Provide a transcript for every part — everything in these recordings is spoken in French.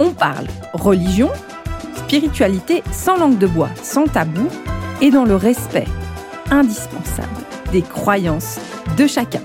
on parle religion, spiritualité sans langue de bois, sans tabou et dans le respect indispensable des croyances de chacun.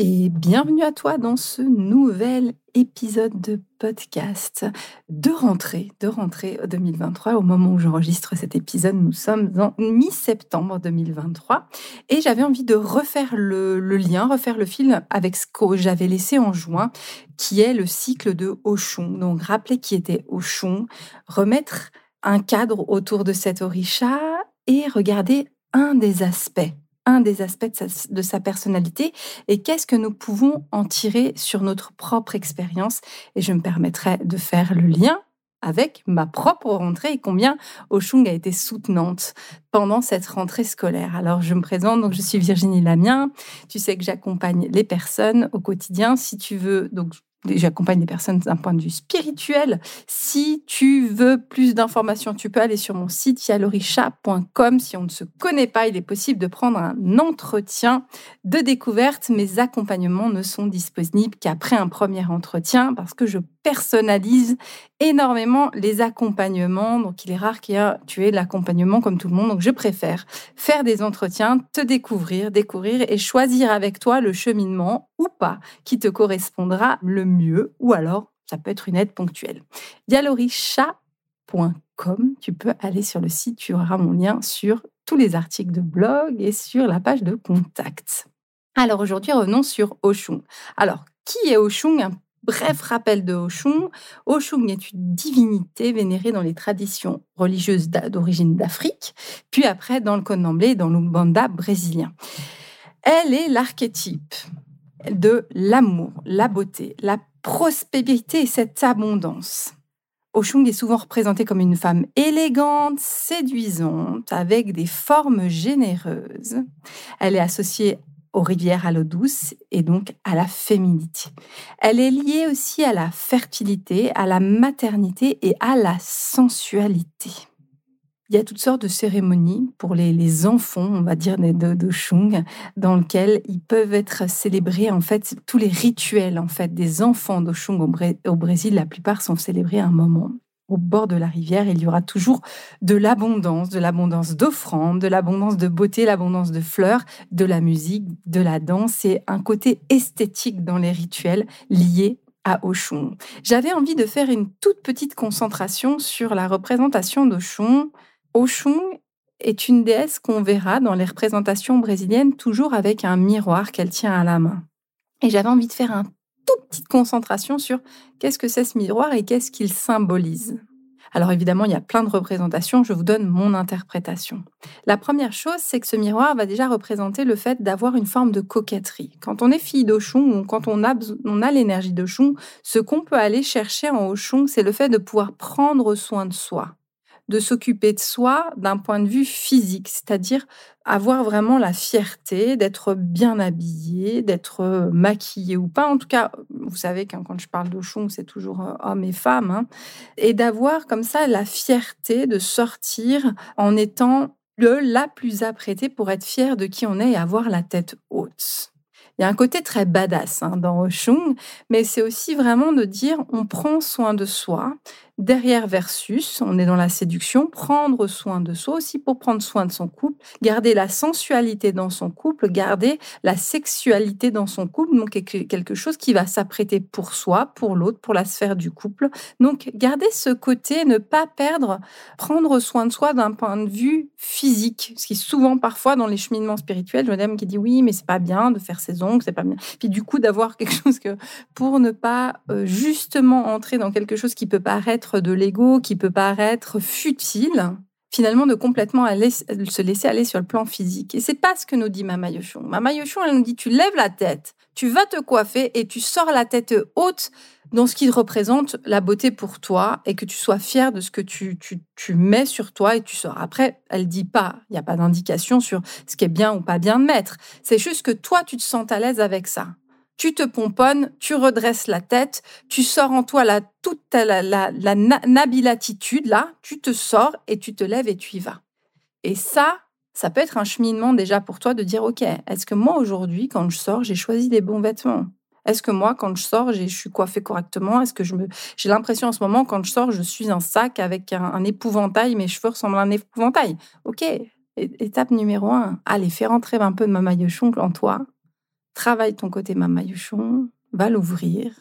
Et bienvenue à toi dans ce nouvel épisode de podcast de rentrée, de rentrée 2023. Au moment où j'enregistre cet épisode, nous sommes en mi-septembre 2023 et j'avais envie de refaire le, lien, refaire le fil avec ce que j'avais laissé en juin, qui est le cycle de Oshun. Donc, rappeler qui était Oshun, remettre un cadre autour de cet orisha et regarder un des aspects un des aspects de sa, personnalité et qu'est-ce que nous pouvons en tirer sur notre propre expérience. Et je me permettrai de faire le lien avec ma propre rentrée et combien Oshung a été soutenante pendant cette rentrée scolaire. Alors, je me présente, donc je suis Virginie Lamien. Tu sais que j'accompagne les personnes au quotidien. Si tu veux, donc J'accompagne des personnes d'un point de vue spirituel. Si tu veux plus d'informations, tu peux aller sur mon site yalorisha.com. Si on ne se connaît pas, il est possible de prendre un entretien de découverte. Mes accompagnements ne sont disponibles qu'après un premier entretien parce que je personnalise énormément les accompagnements. Donc, il est rare qu'il y ait tu aies l'accompagnement comme tout le monde. Donc, je préfère faire des entretiens, te découvrir, découvrir et choisir avec toi le cheminement ou pas qui te correspondra le mieux. Ou alors, ça peut être une aide ponctuelle. Dialorisha.com, tu peux aller sur le site, tu auras mon lien sur tous les articles de blog et sur la page de contact. Alors aujourd'hui, revenons sur Oshun. Alors, qui est Oshun? Bref rappel de Oshun. Oshun est une divinité vénérée dans les traditions religieuses d'origine d'Afrique, puis après dans le Connemblé et dans l'Umbanda brésilien. Elle est l'archétype de l'amour, la beauté, la prospérité et cette abondance. Oshun est souvent représentée comme une femme élégante, séduisante, avec des formes généreuses. Elle est associée aux rivières à l'eau douce et donc à la féminité. Elle est liée aussi à la fertilité, à la maternité et à la sensualité. Il y a toutes sortes de cérémonies pour les, enfants, on va dire, de, de Shung, dans lesquelles ils peuvent être célébrés, en fait, tous les rituels, en fait, des enfants d'Oshung au, au Brésil, la plupart sont célébrés à un moment au bord de la rivière, il y aura toujours de l'abondance, de l'abondance d'offrandes, de l'abondance de beauté, l'abondance de fleurs, de la musique, de la danse et un côté esthétique dans les rituels liés à Oshun. J'avais envie de faire une toute petite concentration sur la représentation d'Oshun. Oshun est une déesse qu'on verra dans les représentations brésiliennes toujours avec un miroir qu'elle tient à la main. Et j'avais envie de faire un toute petite concentration sur qu'est-ce que c'est ce miroir et qu'est-ce qu'il symbolise. Alors évidemment, il y a plein de représentations, je vous donne mon interprétation. La première chose, c'est que ce miroir va déjà représenter le fait d'avoir une forme de coquetterie. Quand on est fille d'Ochon ou quand on a, on a l'énergie ce qu'on peut aller chercher en Oshun, c'est le fait de pouvoir prendre soin de soi de s'occuper de soi d'un point de vue physique, c'est-à-dire avoir vraiment la fierté d'être bien habillé, d'être euh, maquillé ou pas. En tout cas, vous savez que quand je parle d'Ochon, c'est toujours euh, homme et femme. Hein, et d'avoir comme ça la fierté de sortir en étant le la plus apprêtée pour être fier de qui on est et avoir la tête haute. Il y a un côté très badass hein, dans Oshung, mais c'est aussi vraiment de dire on prend soin de soi. Derrière versus, on est dans la séduction, prendre soin de soi aussi pour prendre soin de son couple, garder la sensualité dans son couple, garder la sexualité dans son couple, donc quelque chose qui va s'apprêter pour soi, pour l'autre, pour la sphère du couple. Donc garder ce côté, ne pas perdre, prendre soin de soi d'un point de vue physique, ce qui est souvent parfois dans les cheminements spirituels, madame qui dit oui, mais c'est pas bien de faire ses ongles, c'est pas bien. Puis du coup d'avoir quelque chose que pour ne pas euh, justement entrer dans quelque chose qui peut paraître de l'ego, qui peut paraître futile, finalement de complètement se laisser aller sur le plan physique. Et c'est pas ce que nous dit Mama Yoshon. Mama Yoshon, elle nous dit tu lèves la tête, tu vas te coiffer et tu sors la tête haute dans ce qui représente la beauté pour toi et que tu sois fier de ce que tu, tu, mets sur toi et tu sors. Après, elle dit pas, il n'y a pas d'indication sur ce qui est bien ou pas bien de mettre. C'est juste que toi, tu te sens à l'aise avec ça. Tu te pomponnes, tu redresses la tête, tu sors en toi la, toute la, la, la nabilatitude, là, tu te sors et tu te lèves et tu y vas. Et ça, ça peut être un cheminement déjà pour toi de dire, OK, est-ce que moi aujourd'hui, quand je sors, j'ai choisi les bons vêtements? Est-ce que moi, quand je sors, je suis coiffée correctement? Est-ce que je me, j'ai l'impression en ce moment, quand je sors, je suis un sac avec un, épouvantail, mes cheveux ressemblent à un épouvantail? Ok. Étape numéro un, allez, fais rentrer un peu de mamayochon en toi. Travaille ton côté mamayochon, va l'ouvrir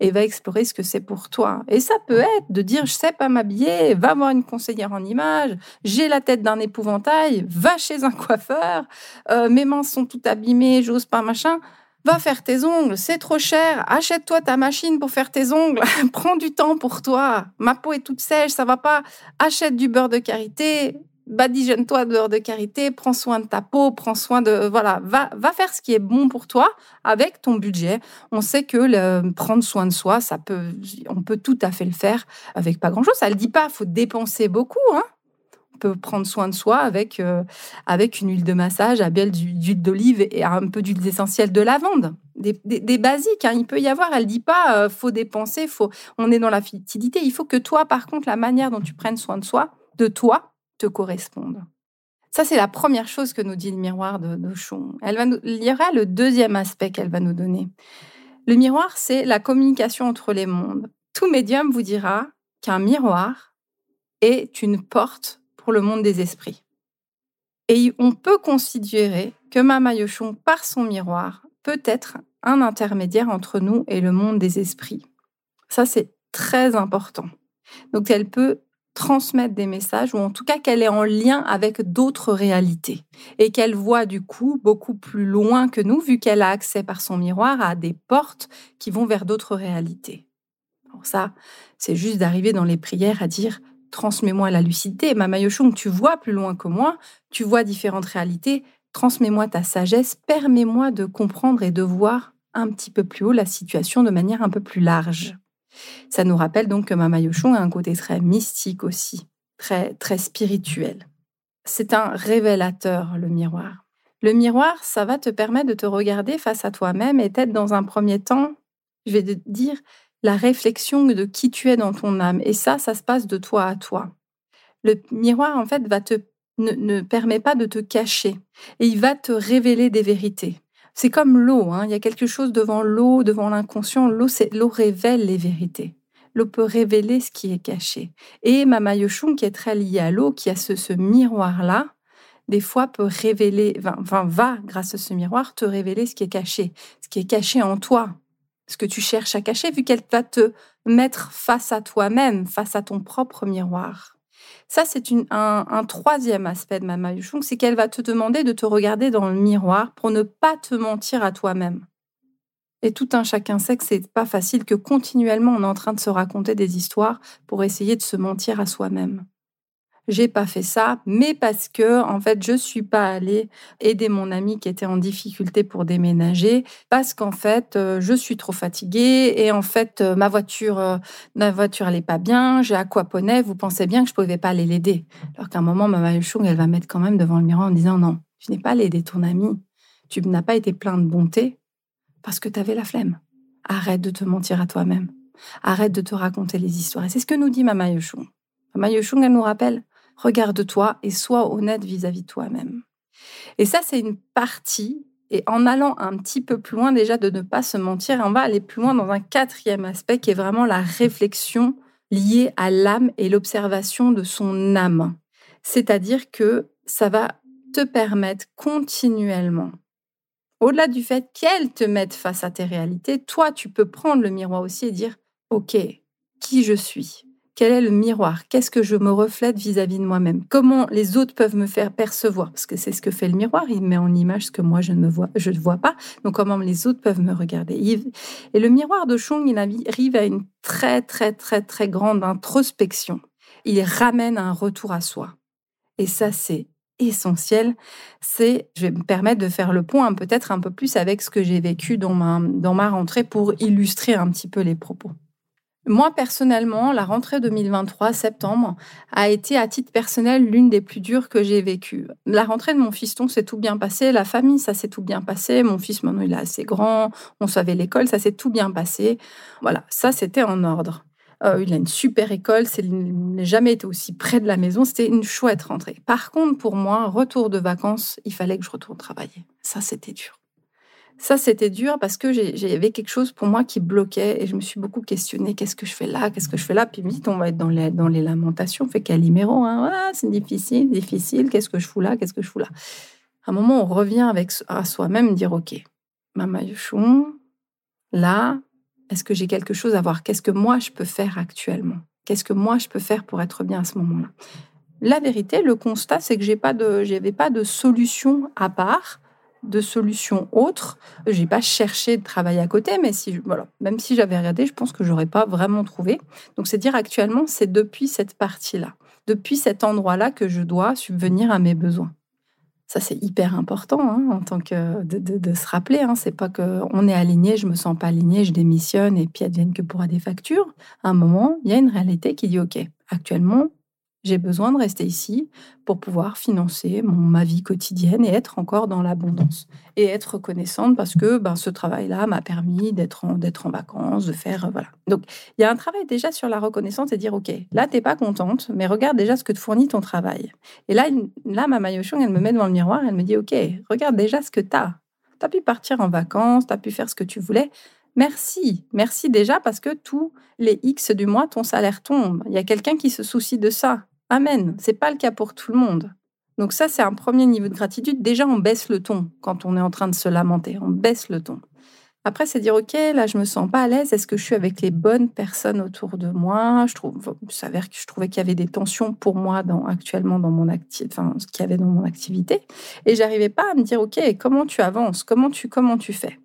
et va explorer ce que c'est pour toi. Et ça peut être de dire, je sais pas m'habiller, va voir une conseillère en image, j'ai la tête d'un épouvantail, va chez un coiffeur, euh, mes mains sont toutes abîmées, j'ose pas machin. Va faire tes ongles, c'est trop cher. Achète-toi ta machine pour faire tes ongles. Prends du temps pour toi. Ma peau est toute sèche, ça va pas. Achète du beurre de karité. Badigeonne-toi de beurre de karité. Prends soin de ta peau. Prends soin de voilà. Va va faire ce qui est bon pour toi avec ton budget. On sait que le, prendre soin de soi, ça peut, on peut tout à fait le faire avec pas grand chose. Ça le dit pas. Faut dépenser beaucoup, hein peut prendre soin de soi avec, euh, avec une huile de massage à belle d'huile d'olive et un peu d'huile essentielle de lavande. Des, des, basiques, hein. il peut y avoir. Elle dit pas euh, faut dépenser, faut. On est dans la fertilité. Il faut que toi, par contre, la manière dont tu prennes soin de soi, de toi, te corresponde. Ça, c'est la première chose que nous dit le miroir de Nochon. Elle va il y aura le deuxième aspect qu'elle va nous donner. Le miroir, c'est la communication entre les mondes. Tout médium vous dira qu'un miroir est une porte le monde des esprits. Et on peut considérer que Mama Yoshon, par son miroir, peut être un intermédiaire entre nous et le monde des esprits. Ça, c'est très important. Donc, elle peut transmettre des messages, ou en tout cas qu'elle est en lien avec d'autres réalités, et qu'elle voit du coup beaucoup plus loin que nous, vu qu'elle a accès par son miroir à des portes qui vont vers d'autres réalités. Pour ça, c'est juste d'arriver dans les prières à dire transmets-moi la lucidité. Mama Yoshung, tu vois plus loin que moi, tu vois différentes réalités, transmets-moi ta sagesse, permets-moi de comprendre et de voir un petit peu plus haut la situation de manière un peu plus large. Ça nous rappelle donc que Mama Yoshung a un côté très mystique aussi, très, très spirituel. C'est un révélateur, le miroir. Le miroir, ça va te permettre de te regarder face à toi-même et peut-être dans un premier temps, je vais te dire, la réflexion de qui tu es dans ton âme. Et ça, ça se passe de toi à toi. Le miroir, en fait, va te, ne, permet pas de te cacher et il va te révéler des vérités. C'est comme l'eau, hein. il y a quelque chose devant l'eau, devant l'inconscient. L'eau, l'eau révèle les vérités. L'eau peut révéler ce qui est caché. Et Mama Yoshun, qui est très liée à l'eau, qui a ce, ce miroir-là, des fois peut révéler, enfin, va, grâce à ce miroir, te révéler ce qui est caché, ce qui est caché en toi, ce que tu cherches à cacher, vu qu'elle va te mettre face à toi-même, face à ton propre miroir. Ça, c'est un, troisième aspect de Mama Yushung, c'est qu'elle va te demander de te regarder dans le miroir pour ne pas te mentir à toi-même. Et tout un chacun sait que c'est pas facile, que continuellement on est en train de se raconter des histoires pour essayer de se mentir à soi-même j'ai pas fait ça, mais parce que en fait je suis pas allée aider mon ami qui était en difficulté pour déménager, parce qu'en fait euh, je suis trop fatiguée et en fait euh, ma voiture euh, ma voiture elle pas bien, j'ai aquaponé, vous pensez bien que je pouvais pas aller l'aider. Alors qu'à un moment ma Chung elle va mettre quand même devant le miroir en disant non, je n'ai pas l'aider ton ami, tu n'as pas été plein de bonté parce que tu avais la flemme. Arrête de te mentir à toi-même. Arrête de te raconter les histoires. C'est ce que nous dit Mama Yoshung. Mama Yoshung, elle nous rappelle regarde-toi et sois honnête vis-à-vis de toi-même. Et ça, c'est une partie. Et en allant un petit peu plus loin déjà de ne pas se mentir, on va aller plus loin dans un quatrième aspect qui est vraiment la réflexion liée à l'âme et l'observation de son âme. C'est-à-dire que ça va te permettre continuellement, au-delà du fait qu'elle te mette face à tes réalités, toi, tu peux prendre le miroir aussi et dire, OK, qui je suis? Quel est le miroir? Qu'est-ce que je me reflète vis-à-vis de moi-même? Comment les autres peuvent me faire percevoir? Parce que c'est ce que fait le miroir, il met en image ce que moi je ne vois, je ne vois pas. Donc comment les autres peuvent me regarder? Et le miroir de Chong, il arrive à une très très très très grande introspection. Il ramène un retour à soi. Et ça, c'est essentiel, c'est, je vais me permettre de faire le point peut-être un peu plus avec ce que j'ai vécu dans ma, dans ma rentrée pour illustrer un petit peu les propos. Moi, personnellement, la rentrée 2023, septembre, a été à titre personnel l'une des plus dures que j'ai vécues. La rentrée de mon fiston s'est tout bien passé, la famille, ça s'est tout bien passé. Mon fils, maintenant, il est assez grand, on savait l'école, ça s'est tout bien passé. Voilà, ça, c'était en ordre. Euh, il a une super école, il n'a jamais été aussi près de la maison. C'était une chouette rentrée. Par contre, pour moi, retour de vacances, il fallait que je retourne travailler. Ça, c'était dur. Ça, c'était dur parce que j'avais quelque chose pour moi qui bloquait et je me suis beaucoup questionnée. Qu'est-ce que je fais là Qu'est-ce que je fais là? Puis vite, on va être dans les, dans les lamentations. On fait Calimero. Hein. Ah, c'est difficile, difficile. Qu'est-ce que je fous là Qu'est-ce que je fous là? À un moment, on revient avec, à soi-même, dire OK, ma maillechon, là, est-ce que j'ai quelque chose à voir? Qu'est-ce que moi, je peux faire actuellement? Qu'est-ce que moi, je peux faire pour être bien à ce moment-là? La vérité, le constat, c'est que je n'avais pas de solution à part de solutions autres. J'ai pas cherché de travail à côté, mais si, voilà, même si j'avais regardé, je pense que j'aurais pas vraiment trouvé. Donc, c'est dire actuellement, c'est depuis cette partie-là, depuis cet endroit-là que je dois subvenir à mes besoins. Ça, c'est hyper important hein, en tant que de, se rappeler. Hein, c'est pas que on est aligné, je me sens pas aligné, je démissionne et puis advienne que pourra des factures. À un moment, il y a une réalité qui dit OK. Actuellement, j'ai besoin de rester ici pour pouvoir financer mon, ma vie quotidienne et être encore dans l'abondance. Et être reconnaissante parce que ben, ce travail-là m'a permis d'être en, d'être en vacances, de faire... Euh, voilà. Donc, il y a un travail déjà sur la reconnaissance et dire, OK, là, tu n'es pas contente, mais regarde déjà ce que te fournit ton travail. Et là, là ma elle me met devant le miroir, elle me dit, OK, regarde déjà ce que tu as. Tu as pu partir en vacances, tu as pu faire ce que tu voulais. Merci, merci déjà parce que tous les X du mois, ton salaire tombe. Il y a quelqu'un qui se soucie de ça. Amen. C'est pas le cas pour tout le monde. Donc ça, c'est un premier niveau de gratitude. Déjà, on baisse le ton quand on est en train de se lamenter. On baisse le ton. Après, c'est dire, OK, là, je me sens pas à l'aise. Est-ce que je suis avec les bonnes personnes autour de moi? Je trouve, il s'avère que je trouvais qu'il y avait des tensions pour moi actuellement dans mon activité, enfin, ce qu'il y avait dans mon activité. Et j'arrivais pas à me dire, OK, comment tu avances? Comment tu, comment tu fais?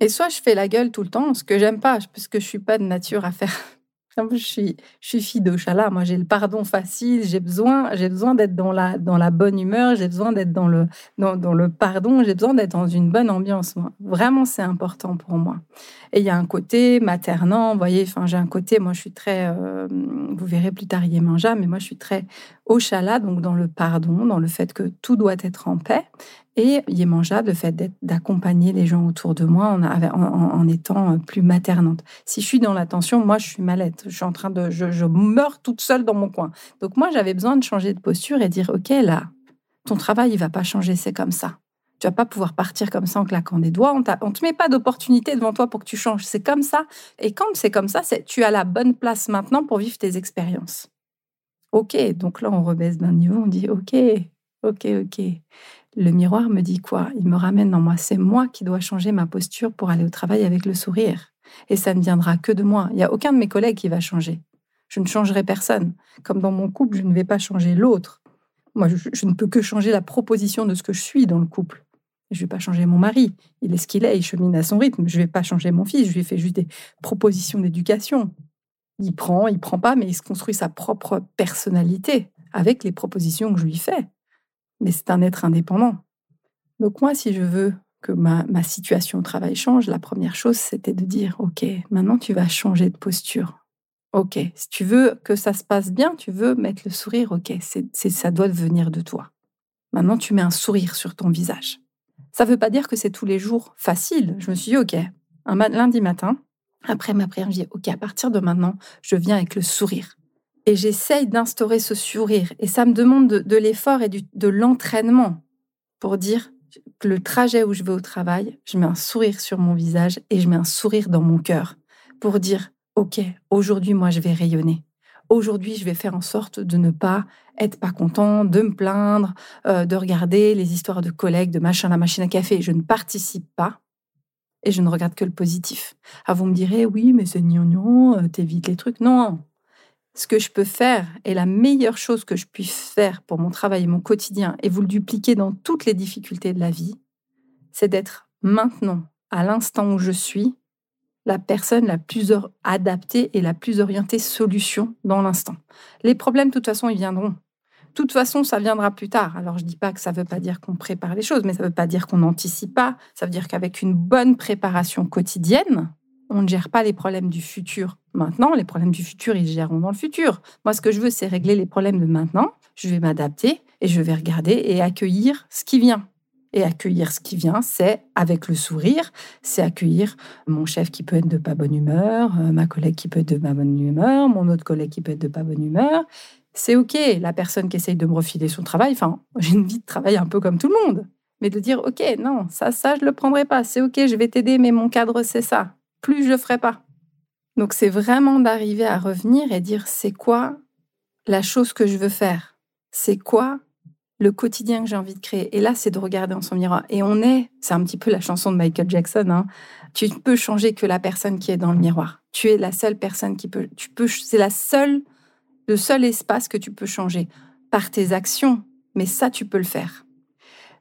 Et soit je fais la gueule tout le temps, ce que j'aime pas, parce que je suis pas de nature à faire je suis, je suis fille d'Ochala. Moi, j'ai le pardon facile. J'ai besoin, j'ai besoin d'être dans la, dans la bonne humeur. J'ai besoin d'être dans le, dans, dans le pardon. J'ai besoin d'être dans une bonne ambiance. Moi. Vraiment, c'est important pour moi. Et il y a un côté maternant. Vous voyez, j'ai un côté. Moi, je suis très. Euh, vous verrez plus tard Yémanja, mais moi, je suis très Ochala, donc dans le pardon, dans le fait que tout doit être en paix. Et Yemanja, le fait d'accompagner les gens autour de moi en, en, étant euh, plus maternante. Si je suis dans l'attention, moi, je suis malette. Je suis en train de, je, meurs toute seule dans mon coin. Donc moi, j'avais besoin de changer de posture et dire, ok, là, ton travail, il va pas changer, c'est comme ça. Tu vas pas pouvoir partir comme ça en claquant des doigts. On, ne te met pas d'opportunité devant toi pour que tu changes. C'est comme ça. Et quand c'est comme ça, tu as la bonne place maintenant pour vivre tes expériences. Ok, donc là, on rebaisse d'un niveau. On dit, ok, ok, ok le miroir me dit quoi? Il me ramène dans moi. C'est moi qui dois changer ma posture pour aller au travail avec le sourire. Et ça ne viendra que de moi. Il n'y a aucun de mes collègues qui va changer. Je ne changerai personne. Comme dans mon couple, je ne vais pas changer l'autre. Moi, je, ne peux que changer la proposition de ce que je suis dans le couple. Je ne vais pas changer mon mari. Il est ce qu'il est, il chemine à son rythme. Je ne vais pas changer mon fils. Je lui fais juste des propositions d'éducation. Il prend, il prend pas, mais il se construit sa propre personnalité avec les propositions que je lui fais mais c'est un être indépendant. Donc moi, si je veux que ma, situation au travail change, la première chose, c'était de dire, OK, maintenant tu vas changer de posture. OK, si tu veux que ça se passe bien, tu veux mettre le sourire, OK, ça doit venir de toi. Maintenant, tu mets un sourire sur ton visage. Ça ne veut pas dire que c'est tous les jours facile. Je me suis dit, OK, un lundi matin, après ma prière, je dis, OK, à partir de maintenant, je viens avec le sourire et j'essaye d'instaurer ce sourire. Et ça me demande de, l'effort et de l'entraînement pour dire que le trajet où je vais au travail, je mets un sourire sur mon visage et je mets un sourire dans mon cœur pour dire, OK, aujourd'hui, moi, je vais rayonner. Aujourd'hui, je vais faire en sorte de ne pas être pas content, de me plaindre, euh, de regarder les histoires de collègues, de machin, la machine à café. Je ne participe pas et je ne regarde que le positif. Ah, vous me direz, oui, mais c'est gnangnan, euh, t'évites les trucs. Non, ce que je peux faire et la meilleure chose que je puisse faire pour mon travail et mon quotidien et vous le dupliquer dans toutes les difficultés de la vie, c'est d'être maintenant, à l'instant où je suis, la personne la plus adaptée et la plus orientée solution dans l'instant. Les problèmes, de toute façon, ils viendront. Toute façon, ça viendra plus tard. Alors, je dis pas que ça veut pas dire qu'on prépare les choses, mais ça veut pas dire qu'on n'anticipe pas. Ça veut dire qu'avec une bonne préparation quotidienne, on ne gère pas les problèmes du futur maintenant. Les problèmes du futur, ils géreront dans le futur. Moi, ce que je veux, c'est régler les problèmes de maintenant. Je vais m'adapter et je vais regarder et accueillir ce qui vient. Et accueillir ce qui vient, c'est avec le sourire, c'est accueillir mon chef qui peut être de pas bonne humeur, euh, ma collègue qui peut être de pas bonne humeur, mon autre collègue qui peut être de pas bonne humeur. C'est OK, la personne qui essaye de me refiler son travail, enfin, j'ai une vie de travail un peu comme tout le monde. Mais de dire, OK, non, ça, ça, je le prendrai pas. C'est OK, je vais t'aider, mais mon cadre, c'est ça. Plus, je le ferai pas. Donc, c'est vraiment d'arriver à revenir et dire, c'est quoi la chose que je veux faire? C'est quoi le quotidien que j'ai envie de créer? Et là, c'est de regarder en son miroir. Et on est, c'est un petit peu la chanson de Michael Jackson, hein. tu ne peux changer que la personne qui est dans le miroir. Tu es la seule personne qui peut, tu peux, c'est la seule, le seul espace que tu peux changer par tes actions. Mais ça, tu peux le faire.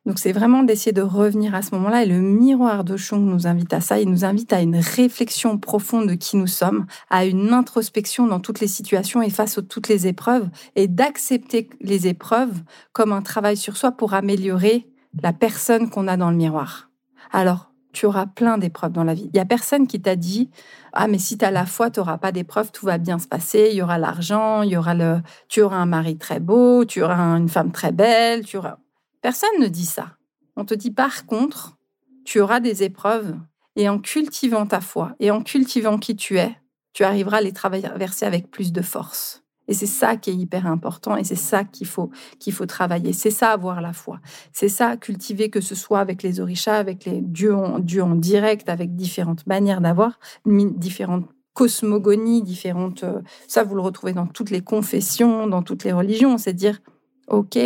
Donc c'est vraiment d'essayer de revenir à ce moment-là. Et le miroir de Chung nous invite à ça. Il nous invite à une réflexion profonde de qui nous sommes, à une introspection dans toutes les situations et face à toutes les épreuves, et d'accepter les épreuves comme un travail sur soi pour améliorer la personne qu'on a dans le miroir. Alors, tu auras plein d'épreuves dans la vie. Il y a personne qui t'a dit ah mais si tu as la foi, tu n'auras pas d'épreuves, tout va bien se passer, il y aura l'argent, il y aura le tu auras un mari très beau, tu auras une femme très belle, tu auras Personne ne dit ça. On te dit par contre, tu auras des épreuves et en cultivant ta foi et en cultivant qui tu es, tu arriveras à les traverser avec plus de force. Et c'est ça qui est hyper important et c'est ça qu'il faut, qu'il faut travailler. C'est ça avoir la foi. C'est ça cultiver que ce soit avec les orishas, avec les dieux en, dieux en direct, avec différentes manières d'avoir, différentes cosmogonies, différentes... Euh, ça, vous le retrouvez dans toutes les confessions, dans toutes les religions. C'est dire, OK,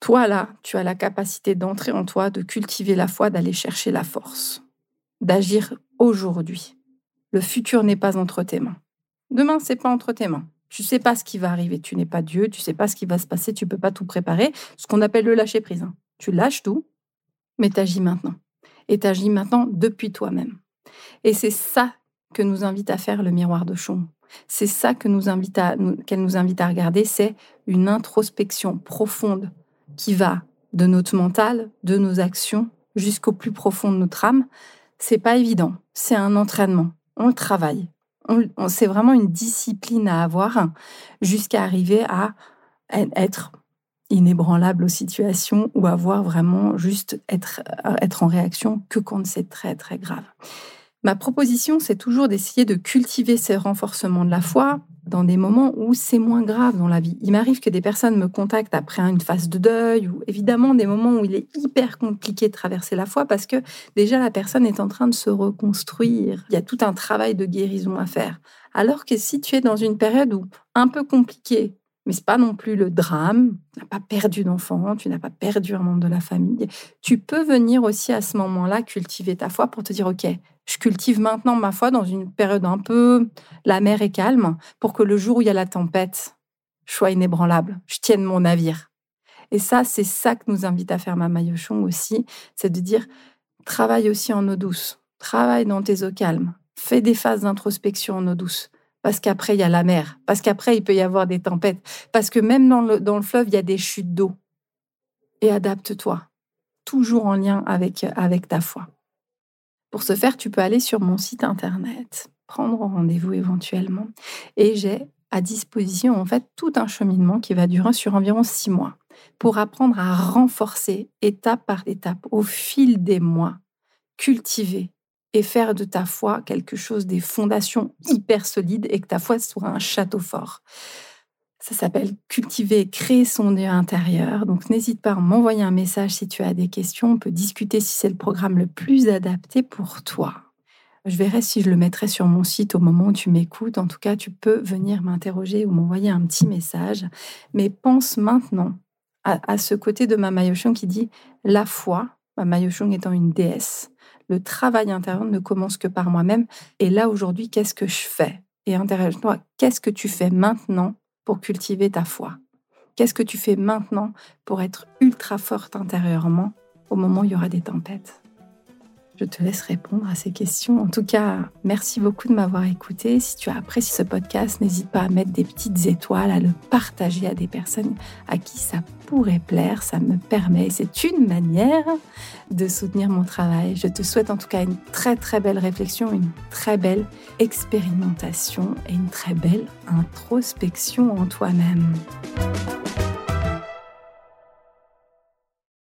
toi, là, tu as la capacité d'entrer en toi, de cultiver la foi, d'aller chercher la force, d'agir aujourd'hui. Le futur n'est pas entre tes mains. Demain, c'est pas entre tes mains. Tu sais pas ce qui va arriver. Tu n'es pas Dieu. Tu sais pas ce qui va se passer. Tu peux pas tout préparer. Ce qu'on appelle le lâcher prise. Hein. Tu lâches tout, mais tu agis maintenant. Et tu agis maintenant depuis toi-même. Et c'est ça que nous invite à faire le miroir de Chon. C'est ça que nous invite à, qu'elle nous invite à regarder. C'est une introspection profonde qui va de notre mental, de nos actions, jusqu'au plus profond de notre âme, c'est pas évident. C'est un entraînement. On le travaille. C'est vraiment une discipline à avoir jusqu'à arriver à être inébranlable aux situations ou avoir vraiment juste être, être en réaction que quand c'est très très grave. Ma proposition, c'est toujours d'essayer de cultiver ces renforcements de la foi dans des moments où c'est moins grave dans la vie. Il m'arrive que des personnes me contactent après une phase de deuil ou évidemment des moments où il est hyper compliqué de traverser la foi parce que déjà la personne est en train de se reconstruire. Il y a tout un travail de guérison à faire. Alors que si tu es dans une période où un peu compliquée, mais c'est pas non plus le drame. Tu n'as pas perdu d'enfant, tu n'as pas perdu un membre de la famille. Tu peux venir aussi à ce moment-là cultiver ta foi pour te dire ok, je cultive maintenant ma foi dans une période un peu la mer est calme pour que le jour où il y a la tempête, je sois inébranlable, je tienne mon navire. Et ça, c'est ça que nous invite à faire Mama Yoshong aussi, c'est de dire travaille aussi en eau douce, travaille dans tes eaux calmes, fais des phases d'introspection en eau douce parce qu'après, il y a la mer, parce qu'après, il peut y avoir des tempêtes, parce que même dans le, dans le fleuve, il y a des chutes d'eau. Et adapte-toi, toujours en lien avec, avec ta foi. Pour ce faire, tu peux aller sur mon site internet, prendre rendez-vous éventuellement, et j'ai à disposition en fait tout un cheminement qui va durer sur environ six mois pour apprendre à renforcer étape par étape au fil des mois, cultiver et faire de ta foi quelque chose des fondations hyper solides et que ta foi soit un château fort. Ça s'appelle cultiver, créer son Dieu intérieur. Donc n'hésite pas à m'envoyer un message si tu as des questions. On peut discuter si c'est le programme le plus adapté pour toi. Je verrai si je le mettrai sur mon site au moment où tu m'écoutes. En tout cas, tu peux venir m'interroger ou m'envoyer un petit message. Mais pense maintenant à, ce côté de ma Yoshong qui dit la foi, ma Yoshong étant une déesse, le travail intérieur ne commence que par moi-même. Et là, aujourd'hui, qu'est-ce que je fais? Et interroge-toi, qu'est-ce que tu fais maintenant pour cultiver ta foi? Qu'est-ce que tu fais maintenant pour être ultra forte intérieurement au moment où il y aura des tempêtes? Je te laisse répondre à ces questions. En tout cas, merci beaucoup de m'avoir écouté. Si tu as apprécié ce podcast, n'hésite pas à mettre des petites étoiles, à le partager à des personnes à qui ça pourrait plaire. Ça me permet, c'est une manière de soutenir mon travail. Je te souhaite en tout cas une très très belle réflexion, une très belle expérimentation et une très belle introspection en toi-même.